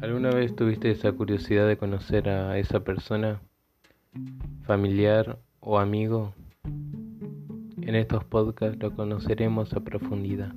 ¿Alguna vez tuviste esa curiosidad de conocer a esa persona, familiar o amigo? En estos podcasts lo conoceremos a profundidad.